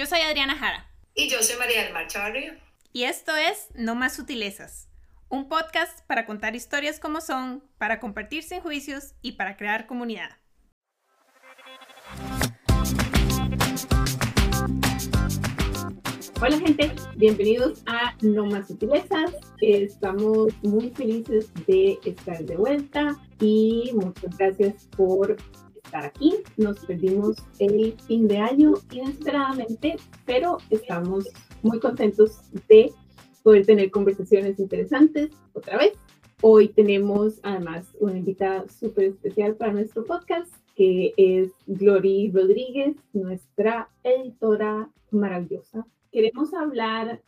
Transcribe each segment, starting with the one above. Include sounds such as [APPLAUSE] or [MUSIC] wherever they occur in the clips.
Yo soy Adriana Jara. Y yo soy María del Mar Chavarría. Y esto es No Más Sutilezas, un podcast para contar historias como son, para compartir sin juicios y para crear comunidad. Hola gente, bienvenidos a No Más Sutilezas. Estamos muy felices de estar de vuelta y muchas gracias por estar aquí. Nos perdimos el fin de año inesperadamente, pero estamos muy contentos de poder tener conversaciones interesantes otra vez. Hoy tenemos además una invitada súper especial para nuestro podcast, que es Glory Rodríguez, nuestra editora maravillosa. Queremos hablar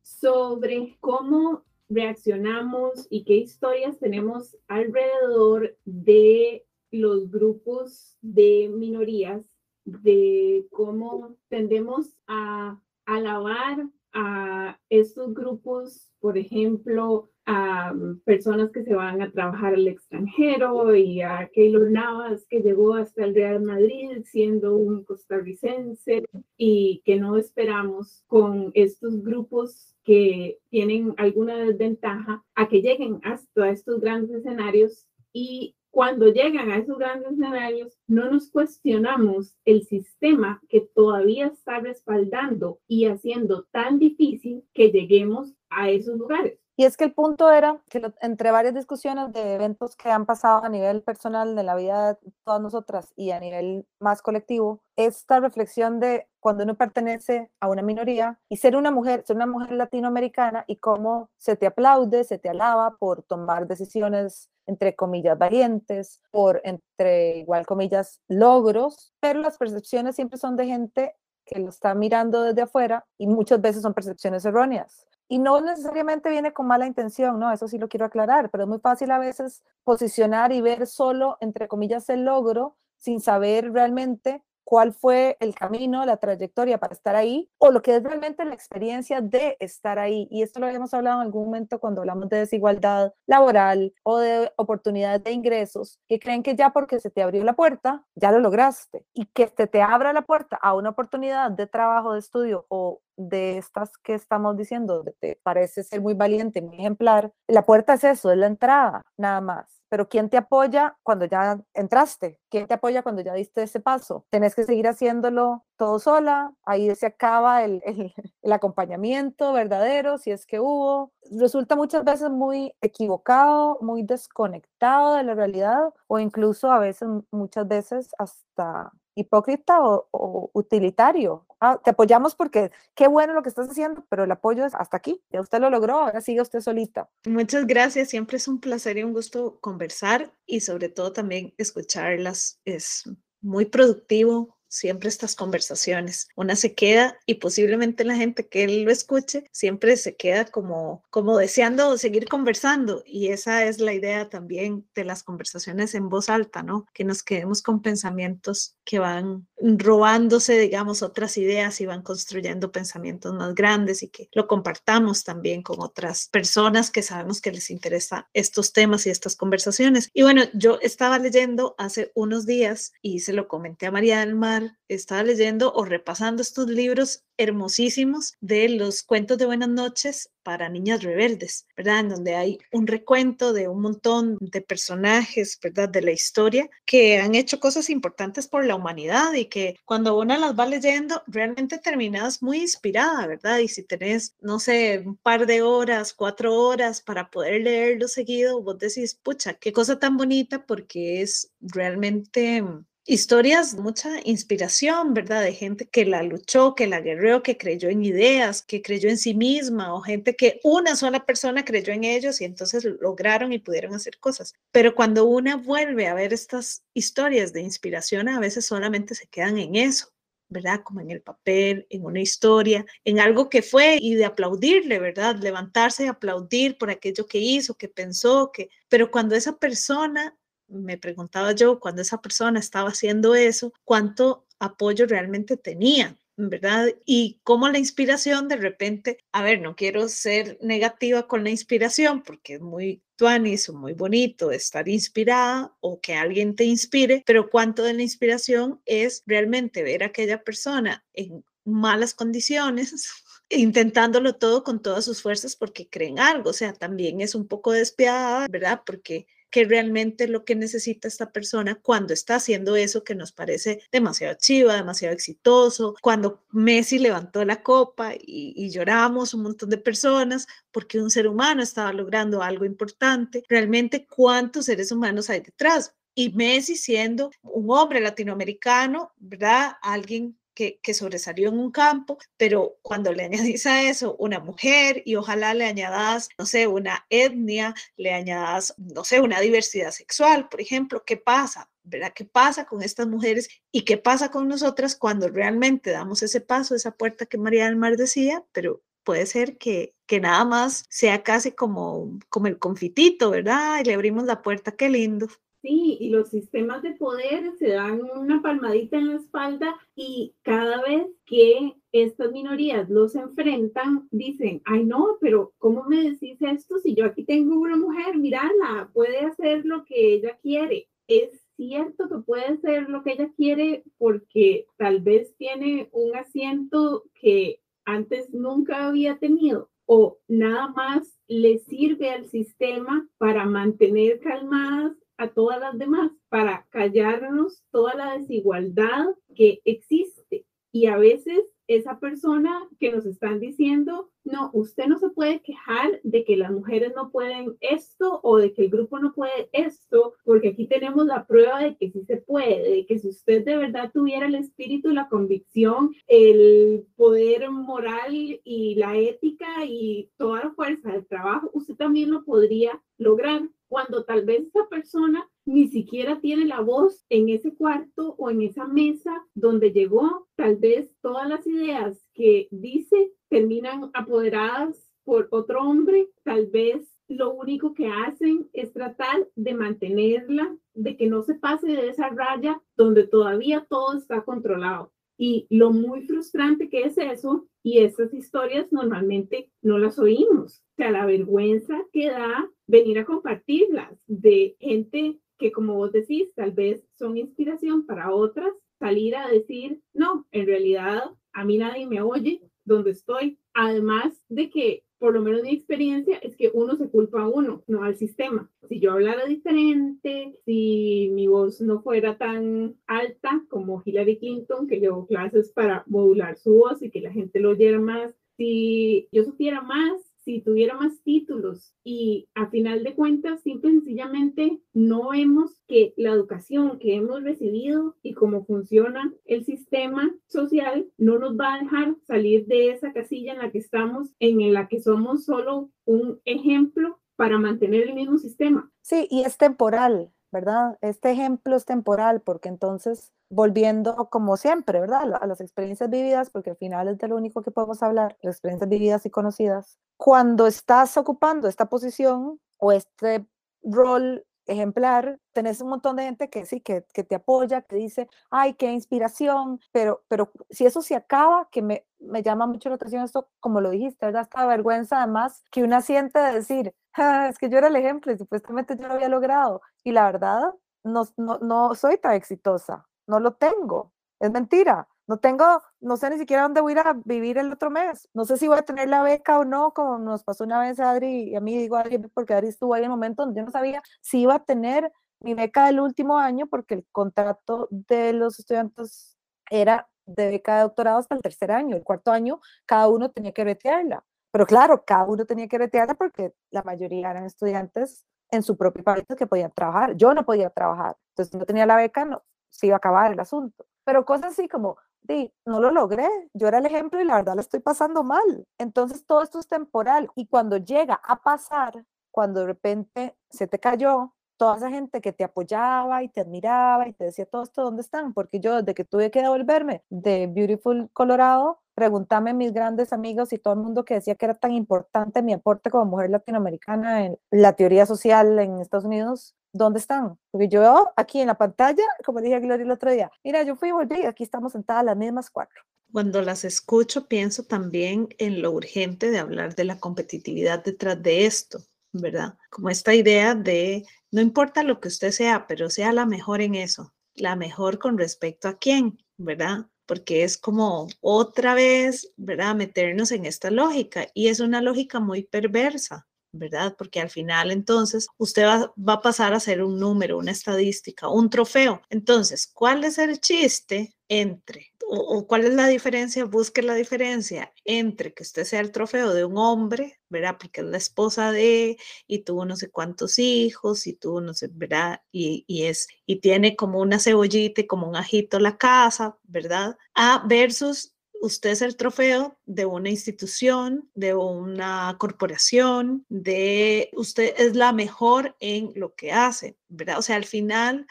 sobre cómo reaccionamos y qué historias tenemos alrededor de los grupos de minorías, de cómo tendemos a alabar a estos grupos, por ejemplo, a personas que se van a trabajar al extranjero y a Keylor Navas que llegó hasta el Real Madrid siendo un costarricense y que no esperamos con estos grupos que tienen alguna desventaja a que lleguen hasta estos grandes escenarios y cuando llegan a esos grandes escenarios, no nos cuestionamos el sistema que todavía está respaldando y haciendo tan difícil que lleguemos a esos lugares. Y es que el punto era que entre varias discusiones de eventos que han pasado a nivel personal de la vida de todas nosotras y a nivel más colectivo, esta reflexión de cuando uno pertenece a una minoría y ser una mujer, ser una mujer latinoamericana y cómo se te aplaude, se te alaba por tomar decisiones entre comillas valientes, por entre igual comillas logros, pero las percepciones siempre son de gente que lo está mirando desde afuera y muchas veces son percepciones erróneas. Y no necesariamente viene con mala intención, ¿no? Eso sí lo quiero aclarar, pero es muy fácil a veces posicionar y ver solo, entre comillas, el logro sin saber realmente cuál fue el camino, la trayectoria para estar ahí, o lo que es realmente la experiencia de estar ahí. Y esto lo habíamos hablado en algún momento cuando hablamos de desigualdad laboral o de oportunidades de ingresos, que creen que ya porque se te abrió la puerta, ya lo lograste. Y que te, te abra la puerta a una oportunidad de trabajo, de estudio o de estas que estamos diciendo, te parece ser muy valiente, muy ejemplar, la puerta es eso, es la entrada, nada más pero ¿quién te apoya cuando ya entraste? ¿Quién te apoya cuando ya diste ese paso? Tenés que seguir haciéndolo todo sola, ahí se acaba el, el, [LAUGHS] acompañamiento verdadero, si es que hubo. Resulta muchas veces muy equivocado, muy desconectado de la realidad o incluso a veces, muchas veces hasta hipócrita o, utilitario. Ah, te apoyamos porque qué bueno lo que estás haciendo, pero el apoyo es hasta aquí. Ya usted lo logró, ahora sigue usted solita. Muchas gracias, siempre es un placer y un gusto conversar y sobre todo también escucharlas. Es muy productivo, siempre estas conversaciones. Una se queda y posiblemente la gente que lo escuche siempre se queda como, como deseando seguir conversando y esa es la idea también de las conversaciones en voz alta, ¿no? Que nos quedemos con pensamientos que van robándose, digamos, otras ideas y van construyendo pensamientos más grandes y que lo compartamos también con otras personas que sabemos que les interesa estos temas y estas conversaciones. Y bueno, yo estaba leyendo hace unos días y se lo comenté a María del Mar estaba leyendo o repasando estos libros hermosísimos de los cuentos de buenas noches para niñas rebeldes, ¿verdad? En donde hay un recuento de un montón de personajes, ¿verdad? De la historia que han hecho cosas importantes por la humanidad y que cuando una las va leyendo, realmente terminas muy inspirada, ¿verdad? Y si tenés, no sé, un par de horas, cuatro horas para poder leerlo seguido, vos decís, pucha, qué cosa tan bonita porque es realmente historias, mucha inspiración, ¿verdad? De gente que la luchó, que la guerreó, que creyó en ideas, que creyó en sí misma, o gente que una sola persona creyó en ellos y entonces lograron y pudieron hacer cosas. Pero cuando una vuelve a ver estas historias de inspiración, a veces solamente se quedan en eso. ¿verdad? Como en el papel, en una historia, en algo que fue y de aplaudirle, ¿verdad? Levantarse y aplaudir por aquello que hizo, que pensó, que... Pero cuando esa persona me preguntaba yo cuando esa persona estaba haciendo eso, cuánto apoyo realmente tenía, ¿verdad? Y cómo la inspiración de repente, a ver, no quiero ser negativa con la inspiración porque es muy tuanis o muy bonito estar inspirada o que alguien te inspire, pero cuánto de la inspiración es realmente ver a aquella persona en malas condiciones, [LAUGHS] intentándolo todo con todas sus fuerzas porque creen algo, o sea, también es un poco despiadada, ¿verdad? Porque que realmente lo que necesita esta persona cuando está haciendo eso que nos parece demasiado chiva, demasiado exitoso, cuando Messi levantó la copa y, y, lloramos un montón de personas porque un ser humano estaba logrando algo importante, realmente cuántos seres humanos hay detrás. Y Messi siendo un hombre latinoamericano, ¿verdad? Alguien que, sobresalió en un campo, pero cuando le añadís a eso una mujer y ojalá le añadas, no sé, una etnia, le añadas, no sé, una diversidad sexual, por ejemplo, ¿qué pasa? ¿verdad? ¿Qué pasa con estas mujeres y qué pasa con nosotras cuando realmente damos ese paso, esa puerta que María del Mar decía, pero puede ser que, que nada más sea casi como, como el confitito, ¿verdad? Y le abrimos la puerta, qué lindo. Sí, y los sistemas de poder se dan una palmadita en la espalda y cada vez que estas minorías los enfrentan, dicen, ay no, pero ¿cómo me decís esto si yo aquí tengo una mujer, mirala, puede hacer lo que ella quiere? Es cierto que puede hacer lo que ella quiere porque tal vez tiene un asiento que antes nunca había tenido o nada más le sirve al sistema para mantener calmadas a todas las demás para callarnos toda la desigualdad que existe. Y a veces esa persona que nos están diciendo, no, usted no se puede quejar de que las mujeres no pueden esto o de que el grupo no puede esto, porque aquí tenemos la prueba de que sí se puede, de que si usted de verdad tuviera el espíritu, la convicción, el poder moral y la ética y toda la fuerza del trabajo, usted también lo podría lograr cuando tal vez esa persona ni siquiera tiene la voz en ese cuarto o en esa mesa donde llegó, tal vez todas las ideas que dice terminan apoderadas por otro hombre, tal vez lo único que hacen es tratar de mantenerla, de que no se pase de esa raya donde todavía todo está controlado. Y lo muy frustrante que es eso, y esas historias normalmente no las oímos. O sea, la vergüenza que da venir a compartirlas de gente que, como vos decís, tal vez son inspiración para otras, salir a decir, no, en realidad a mí nadie me oye donde estoy. Además de que por lo menos mi experiencia es que uno se culpa a uno, no al sistema. Si yo hablara diferente, si mi voz no fuera tan alta como Hillary Clinton, que llevó clases para modular su voz y que la gente lo oyera más, si yo supiera más si tuviera más títulos y a final de cuentas, simple y sencillamente no vemos que la educación que hemos recibido y cómo funciona el sistema social no nos va a dejar salir de esa casilla en la que estamos, en la que somos solo un ejemplo para mantener el mismo sistema. Sí, y es temporal, ¿verdad? Este ejemplo es temporal porque entonces volviendo como siempre, ¿verdad? A las experiencias vividas, porque al final es de lo único que podemos hablar, las experiencias vividas y conocidas. Cuando estás ocupando esta posición o este rol ejemplar, tenés un montón de gente que sí, que, que, te apoya, que dice, ay, qué inspiración, pero, pero si eso se acaba, que me, me llama mucho la atención esto, como lo dijiste, ¿verdad? Esta vergüenza además que una siente de decir, ah, es que yo era el ejemplo y supuestamente yo lo había logrado. Y la verdad, no, no, no soy tan exitosa no lo tengo. Es mentira. No tengo, no sé ni siquiera dónde voy a ir a vivir el otro mes. No sé si voy a tener la beca o no, como nos pasó una vez a Adri y a mí, digo Adri, porque Adri estuvo ahí en el momento donde yo no sabía si iba a tener mi beca del último año, porque el contrato de los estudiantes era de beca de doctorado hasta el tercer año. El cuarto año, cada uno tenía que retearla. Pero claro, cada uno tenía que retearla porque la mayoría eran estudiantes en su propio país que podían trabajar. Yo no podía trabajar. Entonces, no tenía la beca, no, se iba a acabar el asunto. Pero cosas así como, di, no lo logré, yo era el ejemplo y la verdad lo estoy pasando mal. Entonces todo esto es temporal y cuando llega a pasar, cuando de repente se te cayó, toda esa gente que te apoyaba y te admiraba y te decía todo esto, ¿dónde están? Porque yo desde que tuve que devolverme de Beautiful Colorado, pregúntame a mis grandes amigos y todo el mundo que decía que era tan importante mi aporte como mujer latinoamericana en la teoría social en Estados Unidos, ¿dónde están? Porque yo aquí en la pantalla, como dije a Gloria el otro día, mira, yo fui y volví, aquí estamos sentadas las mismas cuatro. Cuando las escucho, pienso también en lo urgente de hablar de la competitividad detrás de esto, ¿verdad? Como esta idea de, no importa lo que usted sea, pero sea la mejor en eso, la mejor con respecto a quién, ¿verdad? porque es como otra vez, ¿verdad? Meternos en esta lógica y es una lógica muy perversa. ¿Verdad? Porque al final entonces usted va, va, a pasar a ser un número, una estadística, un trofeo. Entonces, ¿cuál es el chiste entre, o, cuál es la diferencia? Busque la diferencia entre que usted sea el trofeo de un hombre, ¿verdad? Porque es la esposa de, y tuvo no sé cuántos hijos, y tuvo no sé, ¿verdad? Y, y es, y tiene como una cebollita y como un ajito la casa, ¿verdad? A versus usted es el trofeo de una institución, de una corporación, de usted es la mejor en lo que hace, ¿verdad? O sea, al final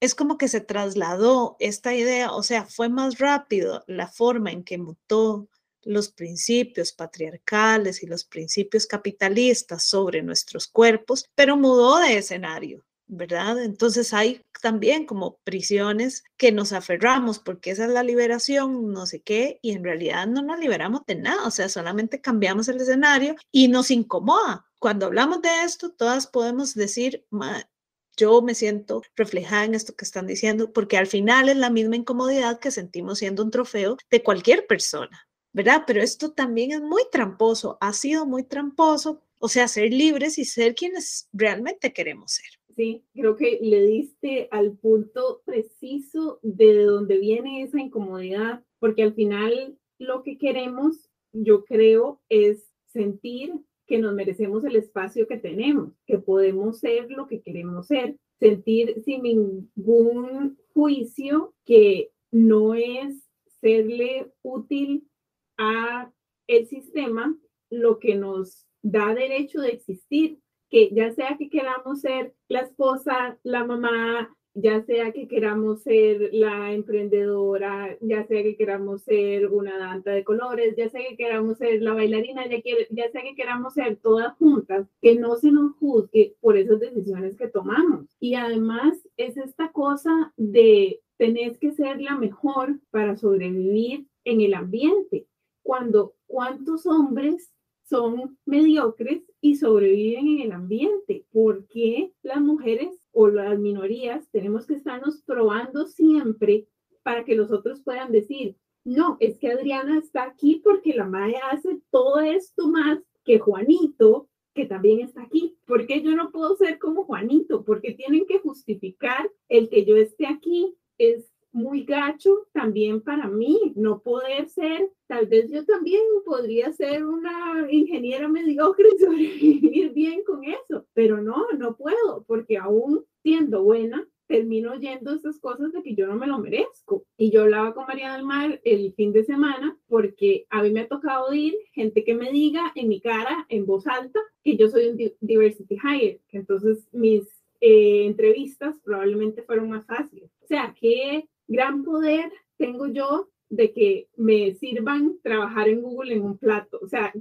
es como que se trasladó esta idea, o sea, fue más rápido la forma en que mutó los principios patriarcales y los principios capitalistas sobre nuestros cuerpos, pero mudó de escenario, ¿verdad? Entonces hay también como prisiones que nos aferramos porque esa es la liberación, no sé qué, y en realidad no nos liberamos de nada, o sea, solamente cambiamos el escenario y nos incomoda. Cuando hablamos de esto, todas podemos decir, yo me siento reflejada en esto que están diciendo, porque al final es la misma incomodidad que sentimos siendo un trofeo de cualquier persona, ¿verdad? Pero esto también es muy tramposo, ha sido muy tramposo, o sea, ser libres y ser quienes realmente queremos ser. Sí, creo que le diste al punto preciso de dónde viene esa incomodidad, porque al final lo que queremos, yo creo, es sentir que nos merecemos el espacio que tenemos, que podemos ser lo que queremos ser, sentir sin ningún juicio que no es serle útil a el sistema lo que nos da derecho de existir que ya sea que queramos ser la esposa, la mamá, ya sea que queramos ser la emprendedora, ya sea que queramos ser una danta de colores, ya sea que queramos ser la bailarina, ya, ya sea que queramos ser todas juntas, que no se nos juzgue por esas decisiones que tomamos. Y además es esta cosa de tener que ser la mejor para sobrevivir en el ambiente. Cuando cuántos hombres son mediocres y sobreviven en el ambiente. ¿Por qué las mujeres o las minorías tenemos que estarnos probando siempre para que los otros puedan decir, no, es que Adriana está aquí porque la madre hace todo esto más que Juanito, que también está aquí. ¿Por qué yo no puedo ser como Juanito? Porque tienen que justificar el que yo esté aquí. Es muy gacho también para mí no poder ser, tal vez yo también podría ser una ingeniera mediocre y [LAUGHS] sobrevivir bien con eso, pero no, no puedo, porque aún siendo buena, termino oyendo estas cosas de que yo no me lo merezco. Y yo hablaba con María del Mar el fin de semana porque a mí me ha tocado oír gente que me diga en mi cara, en voz alta, que yo soy un diversity hire, que entonces mis eh, entrevistas probablemente fueron más fáciles. O sea, que gran poder tengo yo de que me sirvan trabajar en Google en un plato. O sea,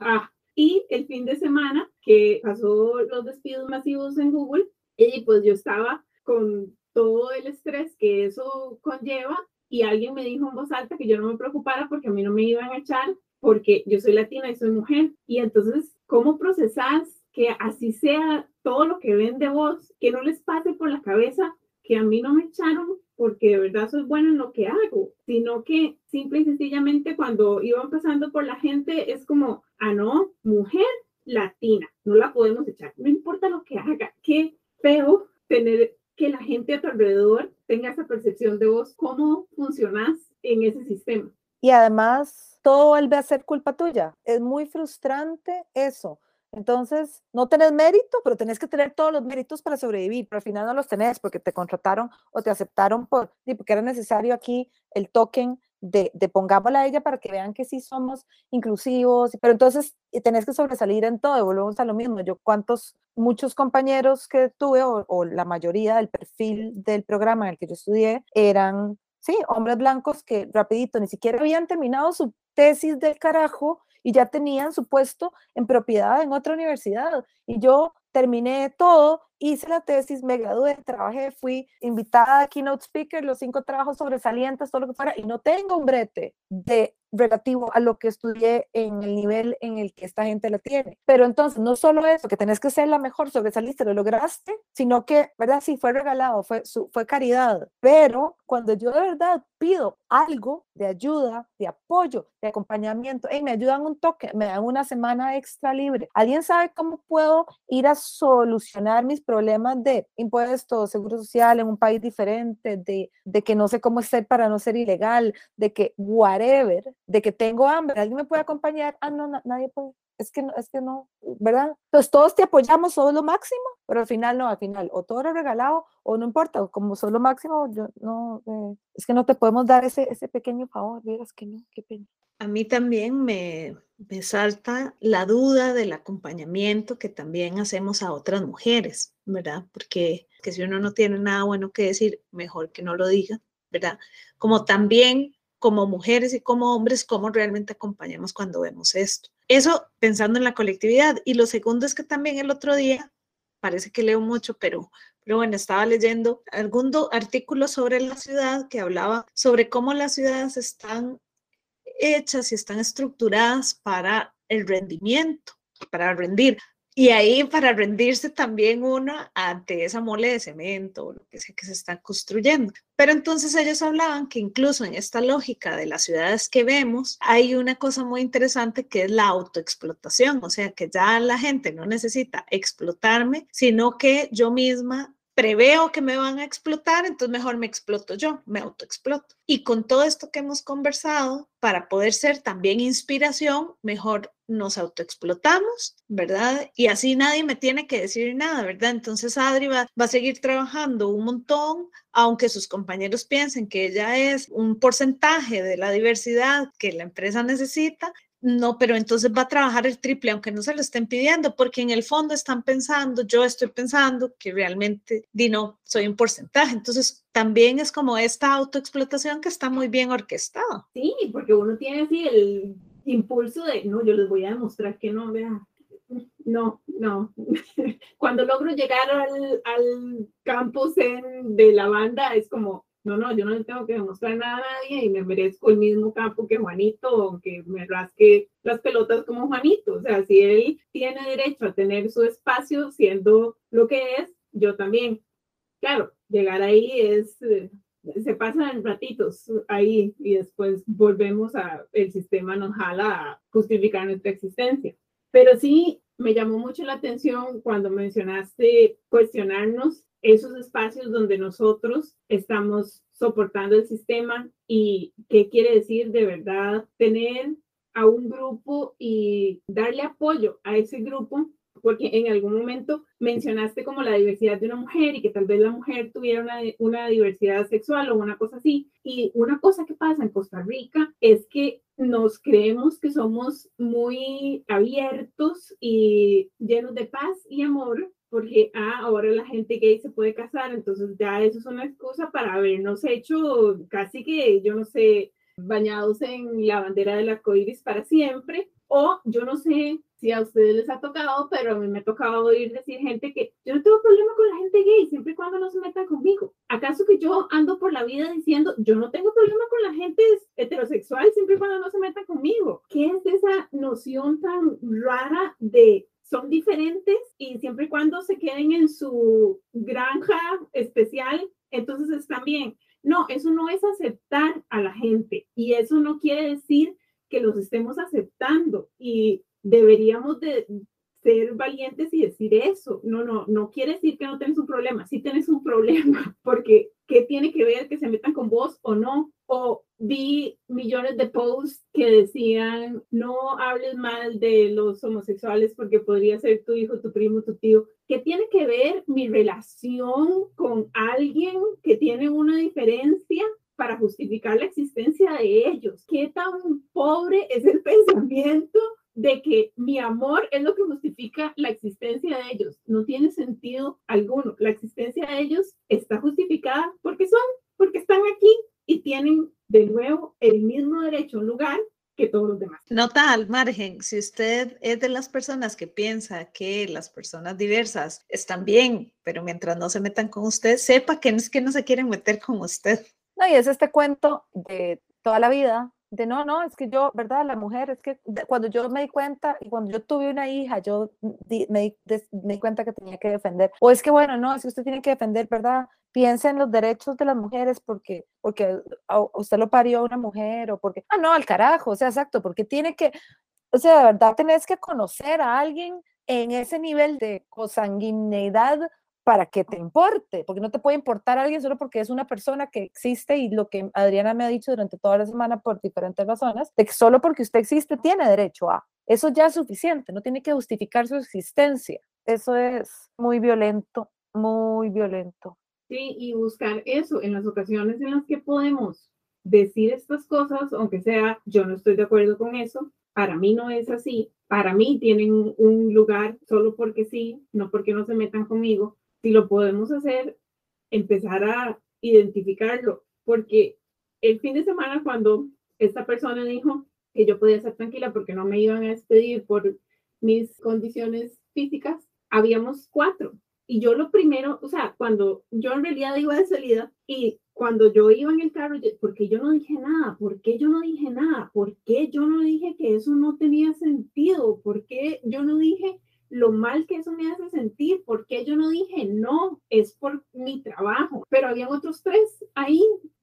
ah. y el fin de semana que pasó los despidos masivos en Google, y pues yo estaba con todo el estrés que eso conlleva y alguien me dijo en voz alta que yo no me preocupara porque a mí no me iban a echar porque yo soy latina y soy mujer. Y entonces, ¿cómo procesas que así sea todo lo que ven de vos, que no les pase por la cabeza que a mí no me echaron porque de verdad soy buena en lo que hago, sino que simple y sencillamente cuando iban pasando por la gente es como, ah, no, mujer latina, no la podemos echar, no importa lo que haga, qué feo tener que la gente a tu alrededor tenga esa percepción de vos, cómo funcionas en ese sistema. Y además, todo vuelve a ser culpa tuya. Es muy frustrante eso entonces, no tenés mérito, pero tenés que tener todos los méritos para sobrevivir, pero al final no los tenés porque te contrataron o te aceptaron por, porque era necesario aquí el token de, de pongámosla a ella para que vean que sí somos inclusivos, pero entonces tenés que sobresalir en todo, volvemos a lo mismo. Yo cuántos, muchos compañeros que tuve, o, o la mayoría del perfil del programa en el que yo estudié, eran, sí, hombres blancos que rapidito, ni siquiera habían terminado su tesis del carajo y ya tenían su puesto en propiedad en otra universidad. Y yo terminé todo, hice la tesis, me gradué, trabajé, fui invitada a keynote speaker, los cinco trabajos sobresalientes, todo lo que fuera, y no tengo un brete de relativo a lo que estudié en el nivel en el que esta gente la tiene. Pero entonces, no solo eso, que tenés que ser la mejor, sobresaliste, lo lograste, sino que, ¿verdad? Sí, fue regalado, fue, fue caridad. Pero cuando yo de verdad pido algo de ayuda, de apoyo, de acompañamiento, hey, me ayudan un toque, me dan una semana extra libre. ¿Alguien sabe cómo puedo ir a solucionar mis problemas de impuestos, seguro social en un país diferente, de, que no sé cómo ser para no ser ilegal, de que whatever, de que tengo hambre, ¿alguien me puede acompañar? Ah, no, nadie puede. Es que, no, es que no, ¿verdad? Entonces todos te apoyamos, todo lo máximo, pero al final no, al final o todo lo regalado o no importa, como solo máximo, yo no, eh, es que no te podemos dar ese, ese pequeño favor, vieras que no, qué pena. A mí también me, me salta la duda del acompañamiento que también hacemos a otras mujeres, ¿verdad? Porque que si uno no tiene nada bueno que decir, mejor que no lo diga, ¿verdad? Como también como mujeres y como hombres, cómo realmente acompañamos cuando vemos esto. Eso pensando en la colectividad. Y lo segundo es que también el otro día, parece que leo mucho, pero, pero bueno, estaba leyendo algún artículo sobre la ciudad que hablaba sobre cómo las ciudades están hechas y están estructuradas para el rendimiento, para rendir. Y ahí para rendirse también uno ante esa mole de cemento o lo que sea que se está construyendo. Pero entonces ellos hablaban que incluso en esta lógica de las ciudades que vemos, hay una cosa muy interesante que es la autoexplotación, o sea que ya la gente no necesita explotarme, sino que yo misma preveo que me van a explotar, entonces mejor me exploto yo, me autoexploto. Y con todo esto que hemos conversado, para poder ser también inspiración, mejor nos autoexplotamos, ¿verdad? Y así nadie me tiene que decir nada, ¿verdad? Entonces Adri va, va a seguir trabajando un montón, aunque sus compañeros piensen que ella es un porcentaje de la diversidad que la empresa necesita, no, pero entonces va a trabajar el triple, aunque no se lo estén pidiendo, porque en el fondo están pensando, yo estoy pensando que realmente, di no, soy un porcentaje. Entonces, también es como esta autoexplotación que está muy bien orquestada. Sí, porque uno tiene así el impulso de, no, yo les voy a demostrar que no, vea, no, no. [LAUGHS] Cuando logro llegar al, al campus de la banda, es como, no, no, yo no le tengo que demostrar nada a nadie y me merezco el mismo campo que Juanito o que me rasque las pelotas como Juanito. O sea, si él tiene derecho a tener su espacio siendo lo que es, yo también. Claro, llegar ahí es, eh, se pasan ratitos ahí y después volvemos a, el sistema nos jala a justificar nuestra existencia. Pero sí me llamó mucho la atención cuando mencionaste cuestionarnos esos espacios donde nosotros estamos soportando el sistema y qué quiere decir de verdad tener a un grupo y darle apoyo a ese grupo, porque en algún momento mencionaste como la diversidad de una mujer y que tal vez la mujer tuviera una, diversidad sexual o una cosa así. Y una cosa que pasa en Costa Rica es que nos creemos que somos muy abiertos y llenos de paz y amor, porque ah, ahora la gente gay se puede casar, entonces ya eso es una excusa para habernos hecho casi que, yo no sé, bañados en la bandera del arco iris para siempre. O yo no sé si a ustedes les ha tocado, pero a mí me ha tocado oír decir gente que yo no tengo problema con la gente gay siempre y cuando no se metan conmigo. ¿Acaso que yo ando por la vida diciendo yo no tengo problema con la gente heterosexual siempre y cuando no se metan conmigo? ¿Qué es esa noción tan rara de son diferentes y siempre y cuando se queden en su granja especial, entonces están bien. No, eso no es aceptar a la gente y eso no quiere decir que los estemos aceptando y deberíamos de ser valientes y decir eso. No, no, no quiere decir que no tienes un problema, sí tienes un problema, [LAUGHS] porque ¿qué tiene que ver que se metan con vos o no? O vi millones de posts que decían, no hables mal de los homosexuales porque podría ser tu hijo, tu primo, tu tío. ¿Qué tiene que ver mi relación con alguien que tiene una diferencia para justificar la existencia de ellos? ¿Qué tan pobre es el [LAUGHS] pensamiento de que mi amor es lo que justifica la existencia de ellos. No tiene sentido alguno. La existencia de ellos está justificada porque son, porque están aquí y tienen de nuevo el mismo derecho a un lugar que todos los demás. Nota al margen, si usted es de las personas que piensa que las personas diversas están bien, pero mientras no se metan con usted, sepa que no es que no se quieren meter con usted. No, y es este cuento de toda la vida, de no, no, es que yo, ¿verdad? La mujer, es que cuando yo me di cuenta y cuando yo tuve una hija, yo me, di, me, di, cuenta que tenía que defender. O es que, bueno, no, es que usted tiene que defender, ¿verdad? Piensa en los derechos de las mujeres porque, porque usted lo parió una mujer o porque, ah, no, al carajo, o sea, exacto, porque tiene que, o sea, de verdad tenés que conocer a alguien en ese nivel de consanguineidad para que te importe, porque no te puede importar a alguien solo porque es una persona que existe y lo que Adriana me ha dicho durante toda la semana por diferentes razones, de que solo porque usted existe tiene derecho a. Eso ya es suficiente, no tiene que justificar su existencia. Eso es muy violento, muy violento. Y buscar eso en las ocasiones en las que podemos decir estas cosas, aunque sea yo no estoy de acuerdo con eso, para mí no es así, para mí tienen un lugar solo porque sí, no porque no se metan conmigo, si lo podemos hacer, empezar a identificarlo, porque el fin de semana cuando esta persona dijo que yo podía estar tranquila porque no me iban a despedir por mis condiciones físicas, habíamos cuatro. Y yo lo primero, o sea, cuando yo en realidad iba de salida y cuando yo iba en el carro, ¿por qué yo no dije nada? ¿Por qué yo no dije nada? ¿Por qué yo no dije que eso no tenía sentido? ¿Por qué yo no dije lo mal que eso me hace sentir, porque yo no dije no, es por mi trabajo, pero habían otros tres ahí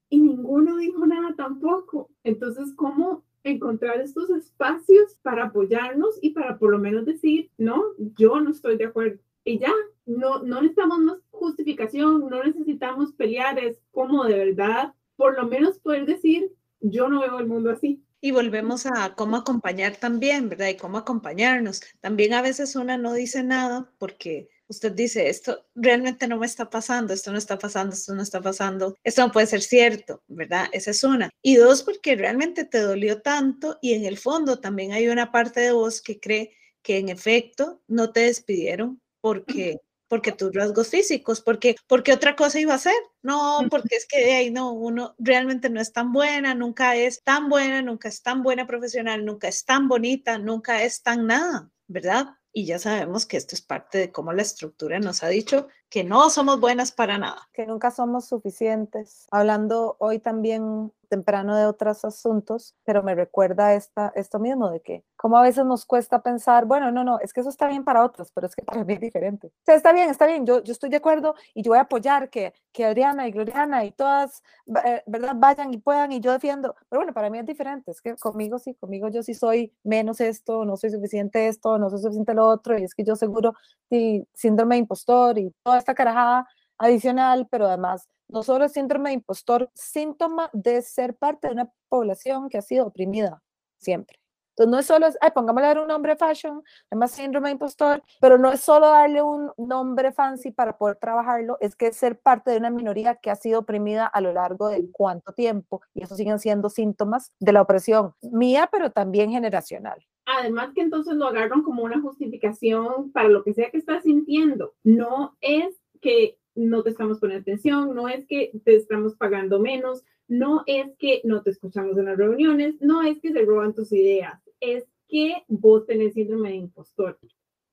y ninguno dijo nada tampoco. Entonces, ¿cómo encontrar estos espacios para apoyarnos y para por lo menos decir, no, yo no estoy de acuerdo? Y ya, no, no necesitamos más justificación, no necesitamos pelear, es como de verdad, por lo menos poder decir, yo no veo el mundo así. Y volvemos a cómo acompañar también, ¿verdad? Y cómo acompañarnos. También a veces una no dice nada porque usted dice, esto realmente no me está pasando, esto no está pasando, esto no está pasando, esto no puede ser cierto, ¿verdad? Esa es una. Y dos, porque realmente te dolió tanto y en el fondo también hay una parte de vos que cree que en efecto no te despidieron porque [CLEARS THROAT] porque tus rasgos físicos, porque, porque otra cosa iba a ser. No, porque es que ahí no, uno realmente no es tan buena, nunca es tan buena, nunca es tan buena profesional, nunca es tan bonita, nunca es tan nada, ¿verdad? Y ya sabemos que esto es parte de cómo la estructura nos ha dicho que no somos buenas para nada. Que nunca somos suficientes. Hablando hoy también temprano de otros asuntos, pero me recuerda esta, esto mismo de que como a veces nos cuesta pensar, bueno, no, no, es que eso está bien para otros, pero es que para mí es diferente. O sea, está bien, está bien, yo, yo estoy de acuerdo y yo voy a apoyar que, que Adriana y Gloriana y todas, eh, ¿verdad?, vayan y puedan y yo defiendo, pero bueno, para mí es diferente, es que conmigo sí, conmigo yo sí soy menos esto, no soy suficiente esto, no soy suficiente lo otro, y es que yo seguro, sí, síndrome de impostor y toda esta carajada adicional, pero además no solo es síndrome de impostor, síntoma de ser parte de una población que ha sido oprimida siempre. Entonces no es solo, ay, pongámosle a dar un nombre fashion, además síndrome de impostor, pero no es solo darle un nombre fancy para poder trabajarlo, es que es ser parte de una minoría que ha sido oprimida a lo largo de cuánto tiempo, y eso siguen siendo síntomas de la opresión mía, pero también generacional. Además que entonces lo agarran como una justificación para lo que sea que estás sintiendo. No es que no te estamos poniendo atención, no es que te estamos pagando menos, no es que no te escuchamos en las reuniones, no es que se roban tus ideas, es que vos tenés síndrome de impostor.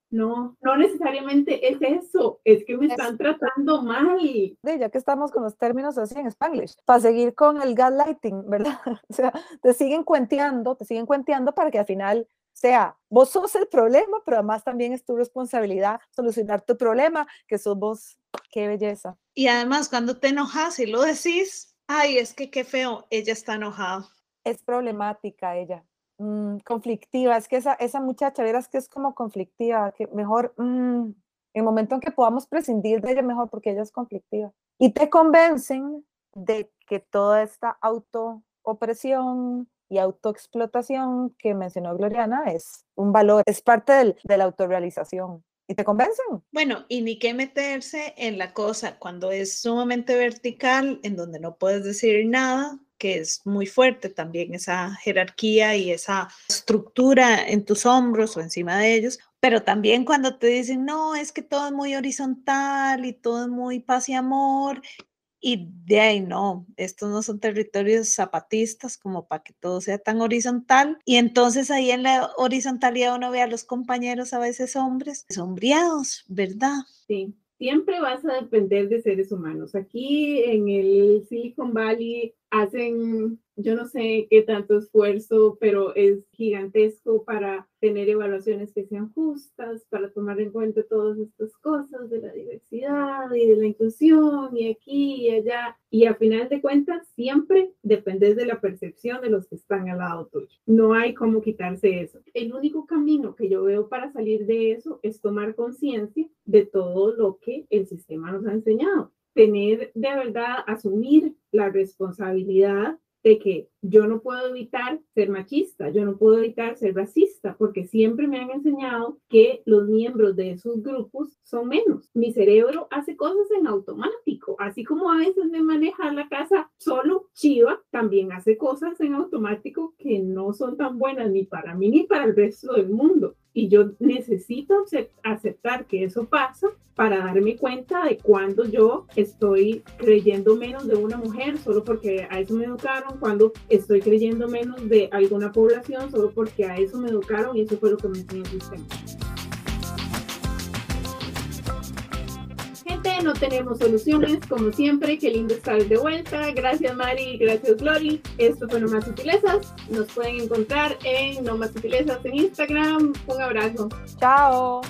No, no necesariamente es eso, es que me están tratando mal. Ya que estamos con los términos así en Spanglish, para seguir con el gaslighting, ¿verdad? [LAUGHS] O sea, te siguen cuenteando, te siguen cuenteando para que al final sea, vos sos el problema, pero además también es tu responsabilidad solucionar tu problema, que sos vos. Qué belleza. Y además, cuando te enojas y lo decís, ay, es que qué feo, ella está enojada. Es problemática ella, mm, conflictiva. Es que esa, esa muchacha, verás que es como conflictiva, que mejor, mm, el momento en que podamos prescindir de ella, mejor porque ella es conflictiva. Y te convencen de que toda esta auto-opresión, y autoexplotación que mencionó Gloriana es un valor, es parte del, de la autorrealización. ¿Y te convencen? Bueno, y ni qué meterse en la cosa cuando es sumamente vertical, en donde no puedes decir nada, que es muy fuerte también esa jerarquía y esa estructura en tus hombros o encima de ellos, pero también cuando te dicen, no, es que todo es muy horizontal y todo es muy paz y amor y de ahí no, estos no son territorios zapatistas como para que todo sea tan horizontal. Y entonces ahí en la horizontalidad uno ve a los compañeros, a veces hombres, sombreados, ¿verdad? Sí, siempre vas a depender de seres humanos. Aquí en el Silicon Valley hacen, yo no sé qué tanto esfuerzo, pero es gigantesco para tener evaluaciones que sean justas, para tomar en cuenta todas estas cosas de la diversidad y de la inclusión y aquí y allá. Y a final de cuentas, siempre dependes de la percepción de los que están al lado tuyo. No hay cómo quitarse eso. El único camino que yo veo para salir de eso es tomar conciencia de todo lo que el sistema nos ha enseñado tener de verdad, asumir la responsabilidad de que yo no puedo evitar ser machista, yo no puedo evitar ser racista, porque siempre me han enseñado que los miembros de esos grupos son menos. Mi cerebro hace cosas en automático, así como a veces me maneja la casa solo chiva, también hace cosas en automático que no son tan buenas ni para mí ni para el resto del mundo. Y yo necesito aceptar que eso pasa para darme cuenta de cuando yo estoy creyendo menos de una mujer solo porque a eso me educaron, cuando estoy creyendo menos de alguna población solo porque a eso me educaron y eso fue lo que me enseñó el sistema. No tenemos soluciones, como siempre, qué lindo estar de vuelta. Gracias Mari, gracias Glory. Esto fue No Más Sutilezas. Nos pueden encontrar en No Más Sutilezas en Instagram. Un abrazo. Chao.